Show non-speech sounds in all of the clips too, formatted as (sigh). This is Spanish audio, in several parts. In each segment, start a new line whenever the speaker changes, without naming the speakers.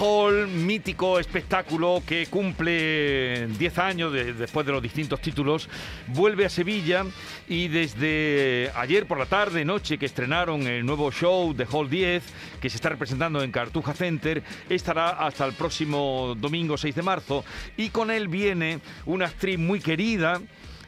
Hall, mítico espectáculo que cumple 10 años después de los distintos títulos, vuelve a Sevilla y desde ayer por la tarde, noche, que estrenaron el nuevo show The Hall 10, que se está representando en Cartuja Center, estará hasta el próximo domingo 6 de marzo. Y con él viene una actriz muy querida,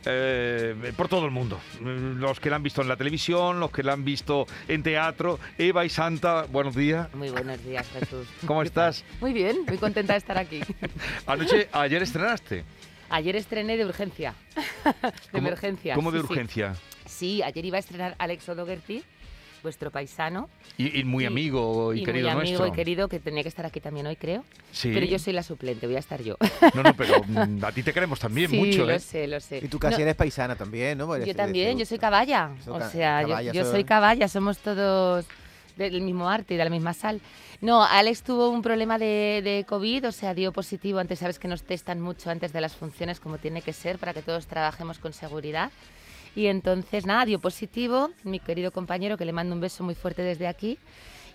eh, por todo el mundo. Los que la han visto en la televisión, los que la han visto en teatro. Eva y Santa, buenos días.
Muy buenos días, Jesús. (laughs)
¿Cómo estás?
Muy bien, muy contenta de estar aquí. (laughs)
Anoche, ayer estrenaste.
Ayer estrené de urgencia. de emergencia.
¿Cómo de urgencia?
Sí. ayer iba a estrenar Alex O'Dougherty vuestro paisano.
Y, muy amigo y, querido
muy
amigo
y querido, que tenía que estar aquí también hoy, creo. Sí. Pero yo soy la suplente, voy a estar yo.
No, no, pero mm, a ti te queremos también mucho,
¿eh?
lo
sé, lo sé.
Y tú casi eres paisana también, ¿no?
yo también, yo soy caballa. O sea, yo, soy caballa, somos todos del mismo arte y de la misma sal. No, Alex tuvo un problema de, de, COVID, o sea, dio positivo. Antes sabes que nos testan mucho antes de las funciones, como tiene que ser, para que todos trabajemos con seguridad. Y entonces, nada, dio positivo, mi querido compañero, que le mando un beso muy fuerte desde aquí.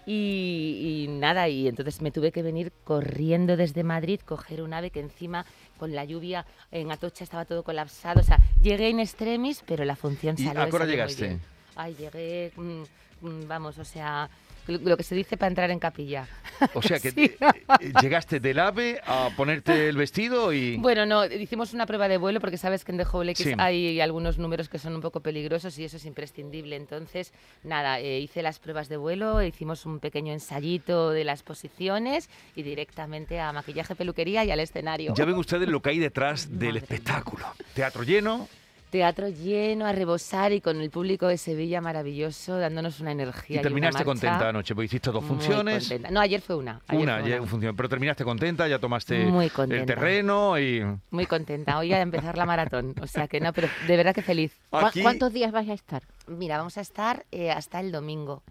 Y, nada, y entonces me tuve que venir corriendo desde Madrid, coger un ave que encima con la lluvia en Atocha estaba todo colapsado. O sea, llegué en extremis, pero la función salió.
¿Y a qué hora llegaste?
Ay, llegué, mm, mm, vamos, o sea, lo que se dice para entrar en capilla.
O sea que (laughs) eh, llegaste del AVE a ponerte (laughs) el vestido y...
Bueno, no, hicimos una prueba de vuelo porque sabes que en The Whole X hay algunos números que son un poco peligrosos y eso es imprescindible. Entonces, nada, eh, hice las pruebas de vuelo, hicimos un pequeño ensayito de las posiciones y directamente a maquillaje, peluquería y al escenario.
Ya ven ustedes lo que hay detrás (laughs) del espectáculo. Teatro lleno,
teatro lleno a rebosar y con el público de Sevilla maravilloso, dándonos una energía.
Y terminaste contenta anoche, porque hiciste dos funciones.
No, ayer fue una.
una,
fue
una. función, pero terminaste contenta, ya tomaste el terreno y...
Muy contenta, hoy a empezar la maratón, o sea que no, pero de verdad que feliz.
¿Cuántos días vais a estar?
Mira, vamos a estar eh, hasta el domingo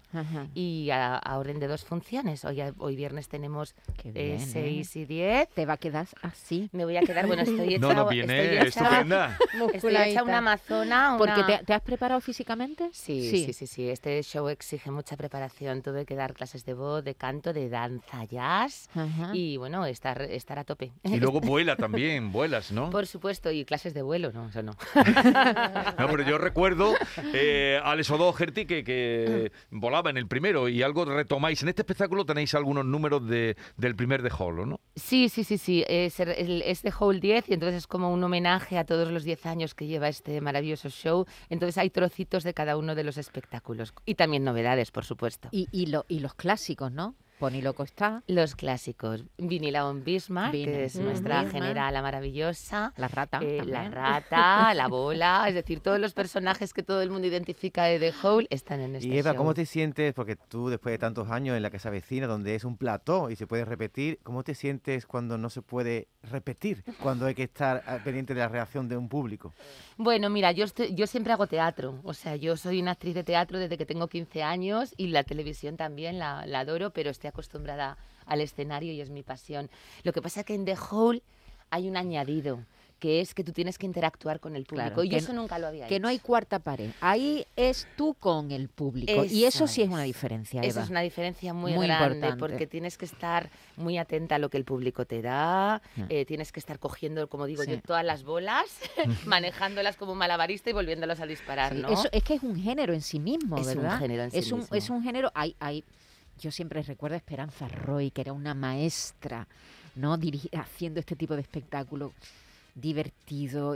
y a, orden de dos funciones. Hoy, hoy viernes tenemos 6 eh, y 10.
¿Te va a quedar así?
Me voy a quedar, bueno, estoy (laughs) hecha...
No, no, viene estupenda. (laughs)
Estoy hecha una amazona.
¿Porque te, has preparado físicamente?
Sí, sí, sí, sí, Este show exige mucha preparación. Tuve que dar clases de voz, de canto, de danza, jazz y, bueno, estar, estar a tope.
Y luego (laughs) vuela también, vuelas, ¿no?
Por supuesto, y clases de vuelo, ¿no? Eso no.
no, pero yo recuerdo... Eh, Alex O'Doherty que, que (clears throat) volaba en el primero y algo retomáis. En este espectáculo tenéis algunos números de, del primer de Hall, ¿no?
Sí, sí, sí, sí. Es, es de Hall 10 y entonces es como un homenaje a todos los 10 años que lleva este maravilloso show. Entonces hay trocitos de cada uno de los espectáculos y también novedades, por supuesto.
Y, y, lo, y los clásicos, ¿no? Loco está.
Los clásicos. Vinilaon Bismarck, que es nuestra generala maravillosa.
La rata.
Eh, la rata, la bola, es decir, todos los personajes que todo el mundo identifica de The Hole están en este
Y Eva, ¿cómo te sientes? Porque tú, después de tantos años en la casa vecina, donde es un plató y se puede repetir, ¿cómo te sientes cuando no se puede repetir? Cuando hay que estar ah, pendiente de la reacción de un público.
Bueno, mira, yo, yo siempre hago teatro. O sea, yo soy una actriz de teatro desde que tengo 15 años y la televisión también la, la adoro, pero estoy acostumbrada al escenario y es mi pasión. Lo que pasa es que en The Hole hay un añadido que es que tú tienes que interactuar con el público. y eso nunca lo había
Que no hay cuarta pared. Ahí es tú con el público. y eso sí es una diferencia, Eva.
Eso es una diferencia muy, grande, porque tienes que estar muy atenta a lo que el público te da, eh, tienes que estar cogiendo, como digo yo, todas las bolas, (laughs) manejándolas como un malabarista y volviéndolas a disparar, ¿no?
Eso es que es un género en sí mismo,
es
¿verdad?
Un género en sí
es, un, es un género... Hay, hay, yo siempre recuerdo a Esperanza Roy, que era una maestra, ¿no? haciendo este tipo de espectáculo divertido,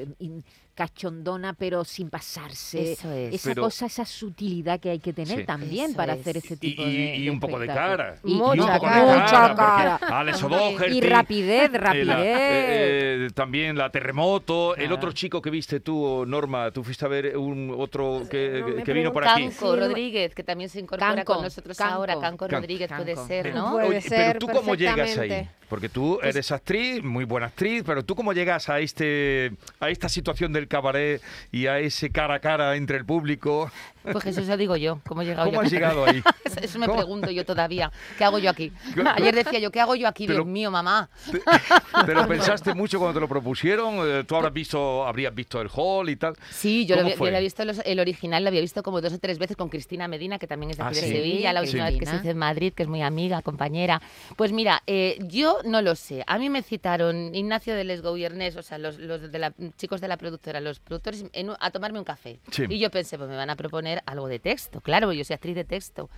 cachondona, pero sin pasarse.
Eso es.
Esa cosa, esa sutilidad que hay que tener también para hacer ese tipo
y,
de.
Y, un poco de cara.
Y, mucha, cara.
Y
rapidez, rapidez.
Eh, eh, también la terremoto. El otro chico que viste tú, Norma, tú fuiste a ver un otro que, que vino por aquí.
Canco Rodríguez, que también se incorpora con nosotros ahora. Canco Rodríguez puede ser, ¿no?
Puede ser, pero tú cómo llegas ahí. Porque tú pues eres actriz, muy buena actriz, pero tú cómo llegas a este a esta situación del cabaret y a ese cara a cara entre el público?
Pues eso lo digo yo, ¿cómo he llegado
¿Cómo
yo?
has llegado ahí? (laughs)
eso, me pregunto yo todavía. ¿Qué hago yo aquí? Ayer decía yo, ¿qué hago yo aquí? Dios mío, mamá.
Te, lo (laughs) pensaste mucho cuando te lo propusieron? Eh, ¿Tú habrás visto, habrías visto el hall y tal?
Sí, yo, lo, había visto el original, lo había visto como dos o tres veces con Cristina Medina, que también es de, ah, aquí de Sevilla, la última vez que se hizo en Madrid, que es muy amiga, compañera. Pues mira, eh, yo no lo sé. A mí me citaron Ignacio de Lesgo y o sea, los, de la, chicos de la productora, los productores, a tomarme un café. Y yo pensé, pues me van a proponer algo de texto, claro, yo soy actriz de texto.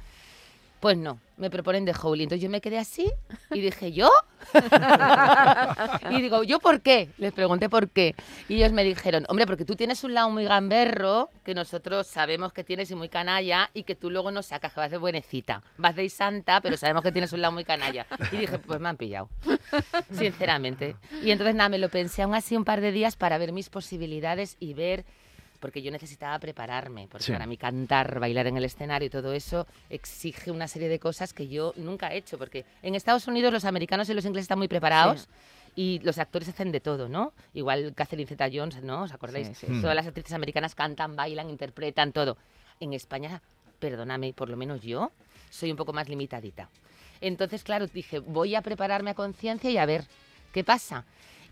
Pues no, me proponen de Howley. Entonces yo me quedé así y dije, ¿yo? (laughs) y digo, ¿yo por qué? Les pregunté por qué. Y ellos me dijeron, hombre, porque tú tienes un lado muy gamberro, que nosotros sabemos que tienes y muy canalla, y que tú luego no sacas, que vas de buenecita. Vas de santa, pero sabemos que tienes un lado muy canalla. Y dije, pues me han pillado, sinceramente. Y entonces nada, me lo pensé aún así un par de días para ver mis posibilidades y ver porque yo necesitaba prepararme, porque para mí cantar, bailar en el escenario y todo eso exige una serie de cosas que yo nunca he hecho, porque en Estados Unidos los americanos y los ingleses están muy preparados. Y los actores hacen de todo, ¿no? Igual Catherine Zeta-Jones, ¿no? ¿Os acordáis? Todas las actrices americanas cantan, bailan, interpretan, todo. En España, perdóname, por lo menos yo soy un poco más limitadita. Entonces, claro, dije, voy a prepararme a conciencia y a ver qué pasa.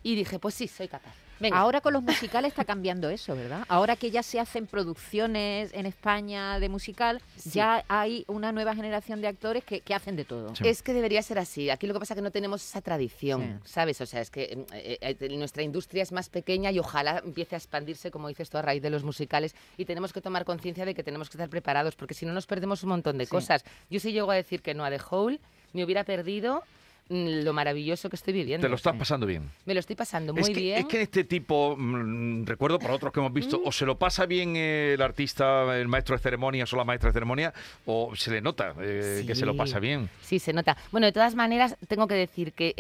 Y dije, pues sí, soy capaz.
Ahora con los musicales está cambiando eso, ¿verdad? Ahora que ya se hacen producciones en España de musical, ya hay una nueva generación de actores que, hacen de todo.
Es que debería ser así. Aquí lo que pasa es que no tenemos esa tradición, ¿sabes? O sea, es que eh, eh, eh, nuestra industria es más pequeña y ojalá empiece a expandirse, como dices tú, a raíz de los musicales y tenemos que tomar conciencia de que tenemos que estar preparados porque si no nos perdemos un montón de cosas. Yo si llego a decir que no a The Hole, me hubiera perdido Mm, lo maravilloso que estoy viviendo.
¿Te lo estás pasando bien?
Me lo estoy pasando muy bien.
Es que este tipo, mm, recuerdo por otros que hemos visto, mm. o se lo pasa bien el artista, el maestro de ceremonias o la maestra de ceremonia, o se le nota eh, que se lo pasa bien.
Sí, se nota. Bueno, de todas maneras, tengo que decir que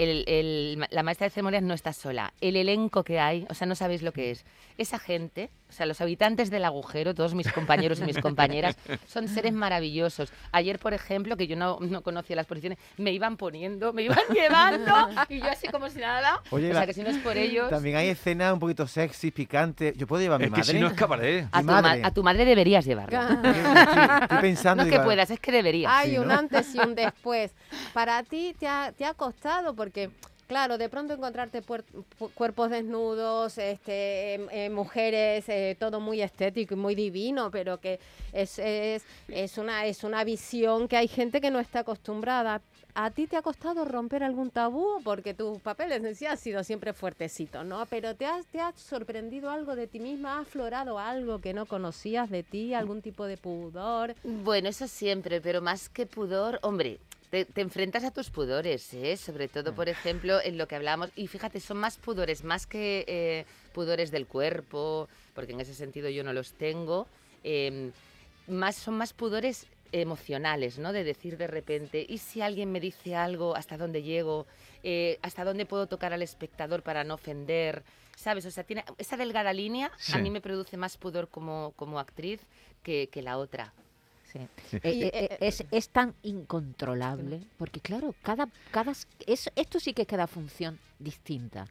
la maestra de ceremonias no está sola. El elenco que hay, o sea, no sabéis lo que es. Esa gente, o sea, los habitantes del agujero, todos mis compañeros y mis compañeras, son seres maravillosos. Ayer, por ejemplo, que yo no, no conocía las posiciones, me iban poniendo, me iban (laughs) llevando y yo así como si nada. o sea, que si no es por ellos.
También hay escenas un poquito sexy, picante. Yo puedo llevar a mi madre.
Que si no es cabaret.
A tu, madre. a tu madre deberías llevarla.
estoy, pensando.
No que puedas, es que deberías.
Hay un antes y un (laughs) después. Para ti te ha, te ha costado porque Claro, de pronto encontrarte cuerpos desnudos, este, em, em, mujeres, eh, todo muy estético y muy divino, pero que es, una, es una visión que hay gente que no está acostumbrada. ¿A ti te ha costado romper algún tabú? Porque tus papeles en sí han sido siempre fuertecitos, ¿no? Pero ¿te has, ¿te has sorprendido algo de ti misma? ¿Ha aflorado algo que no conocías de ti? ¿Algún tipo de pudor?
Bueno, eso siempre, pero más que pudor, hombre, te, enfrentas a tus pudores, ¿eh? sobre todo, por ejemplo, en lo que hablamos. Y fíjate, son más pudores, más que eh, pudores del cuerpo, porque en ese sentido yo no los tengo. Em, más, son más pudores emocionales, ¿no? De decir de repente, ¿y si alguien me dice algo, hasta dónde llego? Eh, ¿Hasta dónde puedo tocar al espectador para no ofender? ¿Sabes? O sea, tiene esa delgada línea a mí me produce más pudor como, como actriz que, que la otra.
Sí. Eh, eh, es, es, tan incontrolable, porque claro, cada, cada es, esto sí que es cada función distinta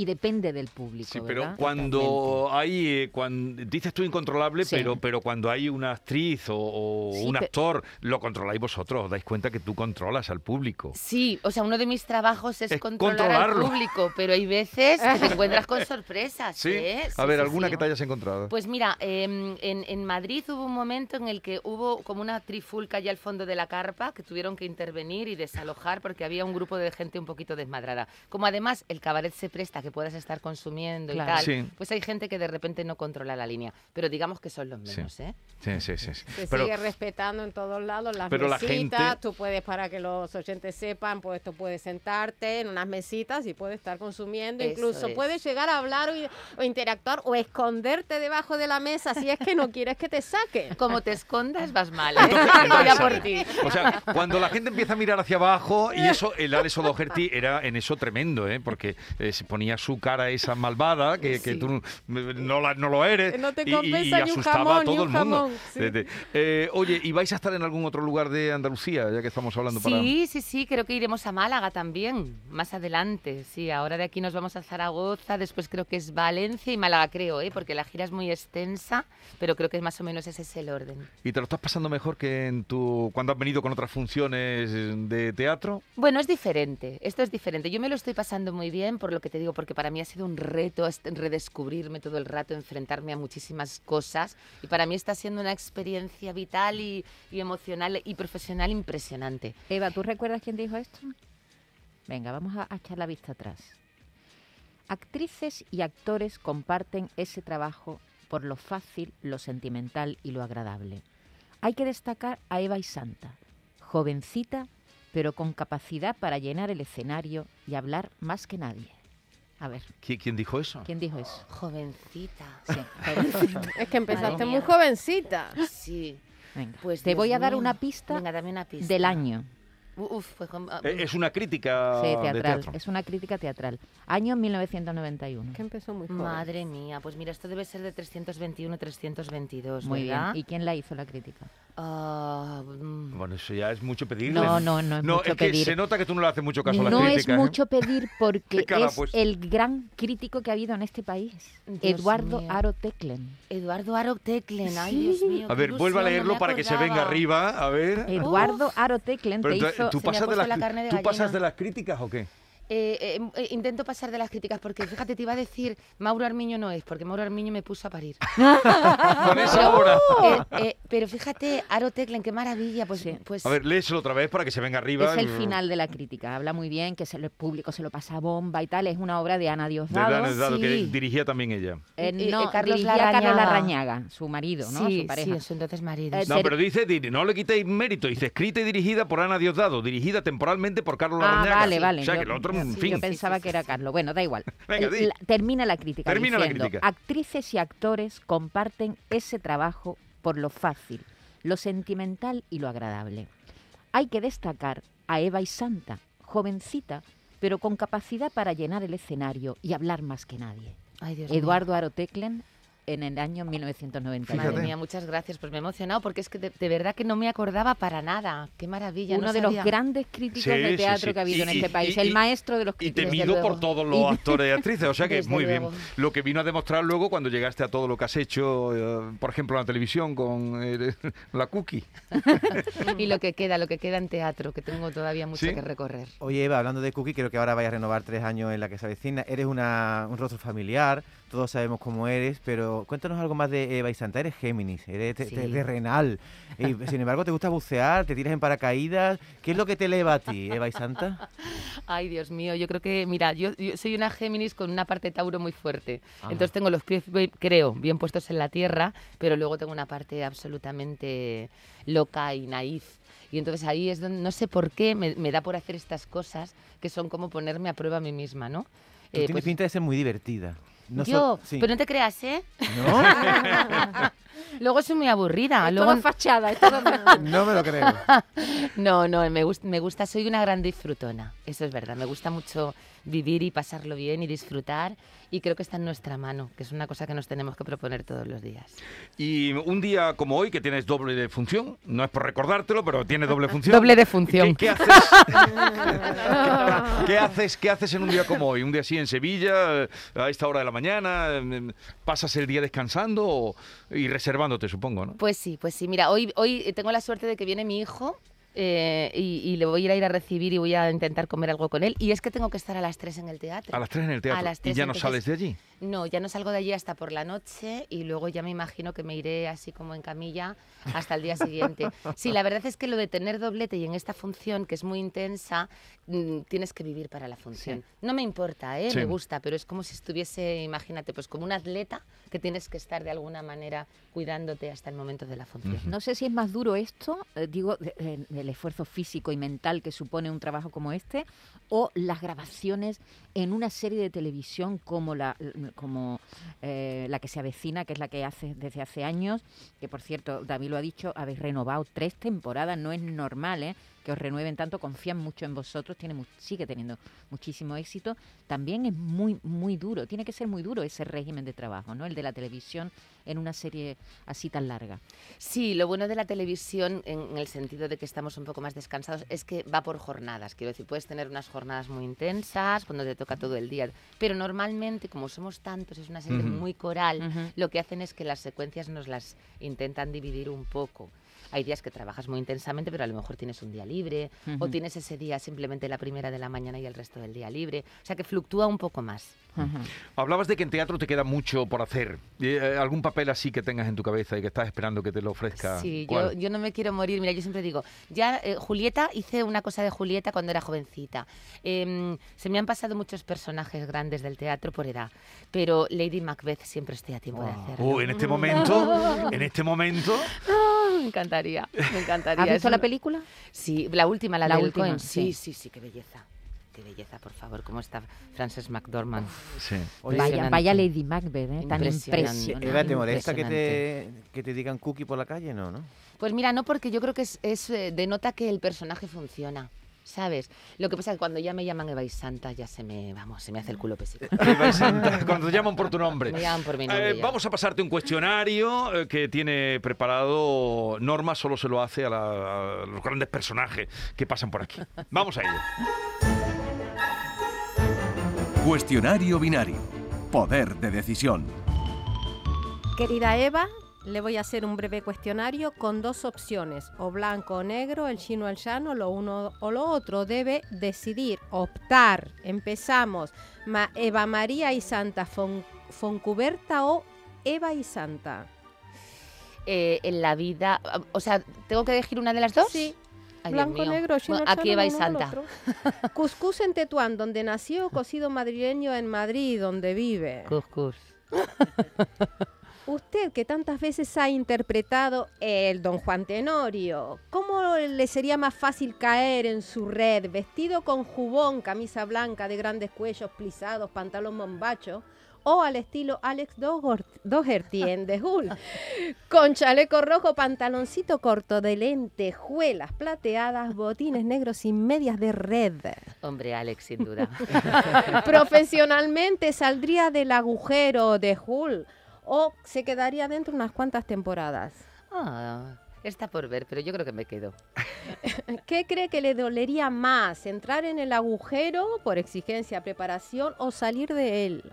y depende del público.
Sí, pero cuando hay, eh, cuando, dices tú incontrolable, pero, pero cuando hay una actriz o, un actor, lo controláis vosotros, os dais cuenta que tú controlas al público.
Sí, o sea, uno de mis trabajos es, controlar al público, pero hay veces que te (laughs) encuentras con sorpresas.
Sí,
¿eh?
a ver, ¿alguna que te hayas encontrado?
Pues mira, em, en, en Madrid hubo un momento en el que hubo como una trifulca allá al fondo de la carpa que tuvieron que intervenir y desalojar porque había un grupo de gente un poquito desmadrada. Como además el cabaret se presta que puedas estar consumiendo y tal, pues hay gente que de repente no controla la línea. Pero digamos que son los menos, ¿eh?
Sí, sí, sí.
Se sigue respetando en todos lados las pero mesitas. Tú puedes, para que los oyentes sepan, pues tú puedes sentarte en unas mesitas y puedes estar consumiendo. Incluso puedes llegar a hablar o, interactuar o esconderte debajo de la mesa si es que no quieres que te saquen. (laughs)
Como te escondas, vas mal. ¿eh? (laughs) por ti.
O sea, cuando la gente empieza a mirar hacia abajo, y eso, el Alex O'Doherty era en eso tremendo, ¿eh? porque eh, se ponía ponía su cara esa malvada, que, que tú no, la, no lo eres,
no te
y, y, asustaba a todo el mundo. Eh, oye, ¿y vais a estar en algún otro lugar de Andalucía, ya que estamos hablando
para...? Sí, sí, sí, creo que iremos a Málaga también, más adelante. Sí, ahora de aquí nos vamos a Zaragoza, después creo que es Valencia y Málaga, creo, ¿eh? porque la gira es muy extensa, pero creo que más o menos ese es el orden.
¿Y te lo estás pasando mejor que en tu cuando has venido con otras funciones de teatro?
Bueno, es diferente, esto es diferente. Yo me lo estoy pasando muy bien por lo que te digo, porque para mí ha sido un reto redescubrirme todo el rato, enfrentarme a muchísimas cosas y para mí está siendo una experiencia vital y, emocional y profesional impresionante.
Eva, ¿tú recuerdas quién dijo esto? Venga, vamos a echar la vista atrás. Actrices y actores comparten ese trabajo por lo fácil, lo sentimental y lo agradable. Hay que destacar a Eva y Santa, jovencita, pero con capacidad para llenar el escenario y hablar más que nadie. A ver.
¿Quién dijo eso?
¿Quién dijo eso?
Jovencita.
Sí, (laughs) jovencita.
es que empezaste muy jovencita.
Sí.
Venga, pues te voy a dar una pista,
Venga, dame una pista
del año.
Ah, eh, es una crítica
teatral. Es una crítica teatral. Año 1991.
Que empezó muy joven.
Madre mía, pues mira, esto debe ser de 321 322.
Muy bien. ¿Y quién la hizo la crítica?
Ah,
mm. bueno, eso ya es mucho pedir.
No, no, no es no, mucho es que
Se nota que tú no le haces mucho caso a
la
crítica.
No es ¿eh? mucho pedir porque (laughs) es pues. el gran crítico que ha habido en este país. Eduardo Aro Teclen.
Eduardo Aro Teclen, ay Dios mío.
A ver, vuelva a leerlo para que se venga arriba, a ver.
Eduardo Aro Teclen te hizo...
¿Tú, pasas de, las, ¿tú pasas de las críticas o qué?
Eh, eh, eh, intento pasar de las críticas porque fíjate, te iba a decir Mauro Armiño no es, porque Mauro Armiño me puso a parir. (laughs)
Con esa hora.
pero fíjate, Aro Teclen, qué maravilla. Pues, pues,
A ver, léeselo otra vez para que se venga arriba.
Es el final de la crítica. Habla muy bien, que el público se lo pasa a bomba y tal. Es una obra de Ana Diosdado.
De Ana Diosdado, que dirigía también ella.
no, Carlos Larrañaga. su marido, ¿no?
Sí,
su pareja.
Sí, su entonces marido.
no, pero dice, no le quitéis mérito. Dice, escrita y dirigida por Ana Diosdado, dirigida temporalmente por Carlos
ah,
Larrañaga.
vale, vale.
O sea, que el otro, en fin.
Yo pensaba que era Carlos. Bueno, da igual. (laughs) termina la crítica
termina
diciendo,
la crítica.
actrices y actores comparten ese trabajo por lo fácil, lo sentimental y lo agradable. Hay que destacar a Eva y Santa, jovencita, pero con capacidad para llenar el escenario y hablar más que nadie. Eduardo Aroteclen en el año 1990.
Madre mía, muchas gracias. Pues me he emocionado porque es que de, verdad que no me acordaba para nada. Qué maravilla.
Uno de los grandes críticos de teatro que ha habido en este país. el maestro de los críticos.
Y temido por todos los actores y actrices. O sea que (laughs) muy bien. Lo que vino a demostrar luego cuando llegaste a todo lo que has hecho, eh, por ejemplo, en la televisión con eh, (laughs) la cookie. (laughs)
y lo que queda, lo que queda en teatro, que tengo todavía mucho que recorrer.
Oye, Eva, hablando de cookie, creo que ahora vaya a renovar tres años en la que se avecina. Eres una, un rostro familiar, todos sabemos cómo eres, pero cuéntanos algo más de Eva y Santa. Eres Géminis, eres de renal. Y, (laughs) sin embargo, te gusta bucear, te tiras en paracaídas. ¿Qué es lo que te eleva a ti, Eva y Santa? (laughs)
Ay, Dios mío, yo creo que, mira, yo, soy una Géminis con una parte Tauro muy fuerte. Entonces tengo los pies, creo, bien puestos en la tierra, pero luego tengo una parte absolutamente loca y naif. Y entonces ahí es donde, no sé por qué, me, da por hacer estas cosas que son como ponerme a prueba a mí misma, ¿no?
Tú tienes pues pinta de ser muy divertida.
Yo, pero no te creas, ¿eh? No. (laughs) Luego soy muy aburrida.
Es
Luego...
fachada. (laughs)
no me lo creo. (laughs)
no, no, me, gusta, me gusta, soy una gran disfrutona. Eso es verdad. Me gusta mucho vivir y pasarlo bien y disfrutar y creo que está en nuestra mano, que es una cosa que nos tenemos que proponer todos los días.
Y un día como hoy, que tienes doble de función, no es por recordártelo, pero tiene doble (laughs) función.
doble de función.
¿Qué, haces? (laughs) (laughs) ¿Qué, haces? ¿Qué haces en un día como hoy? Un día así en Sevilla, a esta hora de la mañana, pasas el día descansando y reservándote, supongo, ¿no?
Pues sí, pues sí. Mira, hoy, hoy tengo la suerte de que viene mi hijo eh, y, le voy a ir a, recibir y voy a intentar comer algo con él. Y es que tengo que estar a las 3 en el teatro.
¿A las 3 en el teatro? ¿Y ya no sales de allí?
No, ya no salgo de allí hasta por la noche y luego ya me imagino que me iré así como en camilla hasta el día siguiente. (laughs) Sí, la verdad es que lo de tener doblete y en esta función, que es muy intensa, mm, tienes que vivir para la función. No me importa, ¿eh? me gusta, pero es como si estuviese, imagínate, pues como un atleta que tienes que estar de alguna manera cuidándote hasta el momento de la función.
No sé si es más duro esto, eh, digo, del esfuerzo físico y mental que supone un trabajo como este, o las grabaciones en una serie de televisión como la, como, eh, la que se avecina, que es la que hace desde hace años, que por cierto, David lo ha dicho, habéis renovado tres temporadas, no es normal, ¿eh? Que os renueven tanto, confían mucho en vosotros, tiene sigue teniendo muchísimo éxito, también es muy, muy duro, tiene que ser muy duro ese régimen de trabajo, ¿no? El de la televisión en una serie así tan larga.
Sí, lo bueno de la televisión, en, el sentido de que estamos un poco más descansados, es que va por jornadas. Quiero decir, puedes tener unas jornadas muy intensas, cuando te toca todo el día, pero normalmente, como somos tantos, es una serie muy coral, lo que hacen es que las secuencias nos las intentan dividir un poco. Hay días que trabajas muy intensamente, pero a lo mejor tienes un día libre, o tienes ese día simplemente la primera de la mañana y el resto del día libre. O sea que fluctúa un poco más.
Hablabas de que en teatro te queda mucho por hacer. Eh, ¿Algún papel así que tengas en tu cabeza y que estás esperando que te lo ofrezca?
Sí, yo, no me quiero morir. Mira, yo siempre digo, ya eh, Julieta, hice una cosa de Julieta cuando era jovencita. Em, se me han pasado muchos personajes grandes del teatro por edad, pero Lady Macbeth siempre estoy a tiempo de hacerlo.
Uh, (laughs) en este momento, en este momento...
me encantaría, me encantaría.
¿Has visto la película?
Sí, la última, la, última. Sí, sí, sí, qué belleza qué belleza, por favor, cómo está Frances McDormand.
Sí. Vaya, vaya, Lady Macbeth, ¿eh? tan impresionante.
Eva, ¿te molesta que te, que te digan cookie por la calle? No, ¿no?
Pues mira, no, porque yo creo que es, es eh, denota que el personaje funciona. ¿Sabes? Lo que pasa es que cuando ya me llaman Eva y Santa, ya se me, vamos, se me hace el culo pesado.
Eva y Santa, cuando te llaman por tu nombre.
Me llaman por mi nombre.
Eh, vamos a pasarte un cuestionario eh, que tiene preparado Norma, solo se lo hace a, a los grandes personajes que pasan por aquí. Vamos a ello.
Cuestionario binario. Poder de decisión.
Querida Eva, le voy a hacer un breve cuestionario con dos opciones, o blanco o negro, el chino o el llano, lo uno o lo otro. Debe decidir, optar. Empezamos. Eva María y Santa Foncuberta o Eva y Santa.
Eh, en la vida, o sea, ¿tengo que elegir una de las dos?
Sí. Blanco, negro, chino,
Aquí va Santa.
Cuscús en Tetuán, donde nació, cocido madrileño en Madrid, donde vive.
Cuscús. (laughs)
Usted que tantas veces ha interpretado el Don Juan Tenorio, ¿cómo le sería más fácil caer en su red, vestido con jubón, camisa blanca de grandes cuellos plisados, pantalón bombacho? o al estilo Alex Doherty en The Hull, (laughs) con chaleco rojo, pantaloncito corto de lentejuelas plateadas, botines negros y medias de red.
Hombre, Alex, sin duda. (laughs)
Profesionalmente saldría del agujero de Hull o se quedaría dentro unas cuantas temporadas.
Ah. Está por ver, pero yo creo que me quedo. (laughs)
¿Qué cree que le dolería más? ¿Entrar en el agujero por exigencia, preparación o salir de él?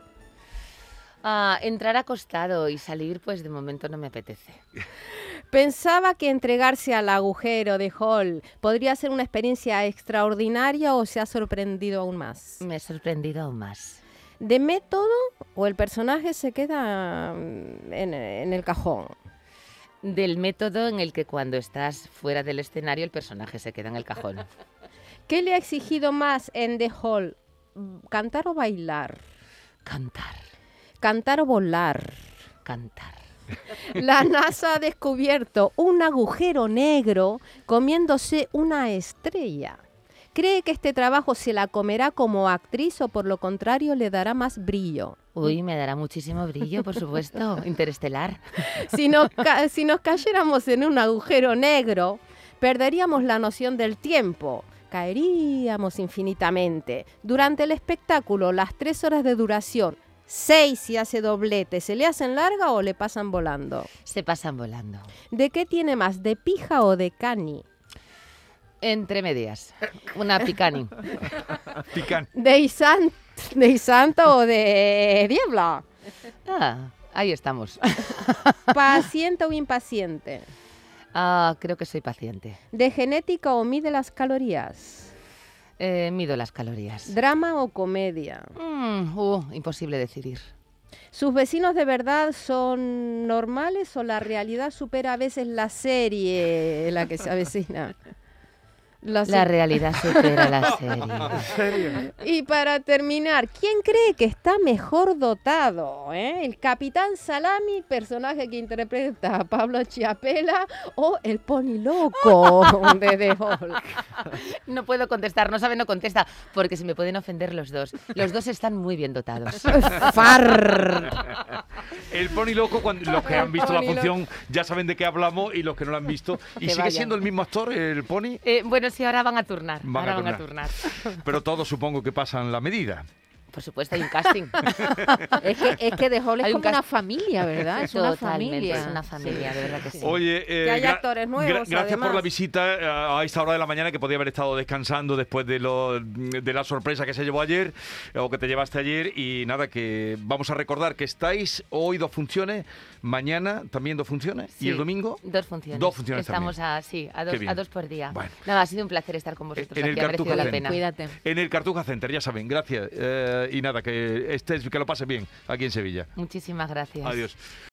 entrar acostado y salir, pues de momento no me apetece. (laughs)
Pensaba que entregarse al agujero de Hall podría ser una experiencia extraordinaria o se ha sorprendido aún más.
Me he sorprendido aún más.
¿De método o el personaje se queda mm, en, en el cajón?
Del método en el que cuando estás fuera del escenario el personaje se queda en el cajón. (laughs)
¿Qué le ha exigido más en The Hall? ¿Cantar o bailar?
Cantar.
Cantar o volar.
Cantar. (laughs)
La NASA ha descubierto un agujero negro comiéndose una estrella. ¿Cree que este trabajo se la comerá como actriz o por lo contrario le dará más brillo?
Uy, me dará muchísimo brillo, por supuesto, (laughs) interestelar.
Si nos, si nos cayéramos en un agujero negro, perderíamos la noción del tiempo caeríamos infinitamente. Durante el espectáculo, las tres horas de duración Seis si hace doblete. ¿Se le hacen larga o le pasan volando?
Se pasan volando.
¿De qué tiene más? ¿De pija o de cani?
Entre medias. Una picani.
¿De, isan, ¿De isanta o de diabla?
Ah, ahí estamos. (laughs)
¿Paciente o impaciente?
Ah, creo que soy paciente.
¿De genética o mide las calorías?
Eh, mido las calorías.
¿Drama o comedia?
Mm, uh, imposible decidir.
¿Sus vecinos de verdad son normales o la realidad supera a veces la serie en la que se avecina?
La realidad supera la serie.
Y para terminar, ¿quién cree que está mejor dotado? eh? ¿El Capitán Salami, personaje que interpreta a Pablo Chiapela, o el Pony Loco (laughs) de The Hulk?
No puedo contestar, no sabe, no contesta, porque se me pueden ofender los dos. Los dos están muy bien dotados. (laughs)
¡Far!
El Pony Loco, cuando, los que han visto la función ya saben de qué hablamos y los que no lo han visto. (laughs) ¿Y sigue siendo el mismo actor, el Pony?
Eh, bueno, sí, ahora van a turnar. ahora van a turnar.
Pero todos supongo que pasan la medida.
Por supuesto, hay un casting. (laughs)
es, que, es que The Hall es como una familia, ¿verdad? Es una familia.
Es una familia, de verdad que sí.
Oye,
eh, hay actores nuevos.
gracias por la visita eh, a esta hora de la mañana que podía haber estado descansando después de, lo, de la sorpresa que se llevó ayer o que te llevaste ayer. Y nada, que vamos a recordar que estáis hoy dos funciones, mañana también dos funciones y el domingo
dos funciones.
Dos funciones
Estamos a, sí, a, dos, a dos por día. Nada, ha sido un placer estar con vosotros.
En
aquí,
el Cartuja
la pena.
Cuídate. En el Cartuja Center, ya saben, gracias. Eh, y nada, que estés, que lo pase bien aquí en Sevilla.
Muchísimas gracias.
Adiós.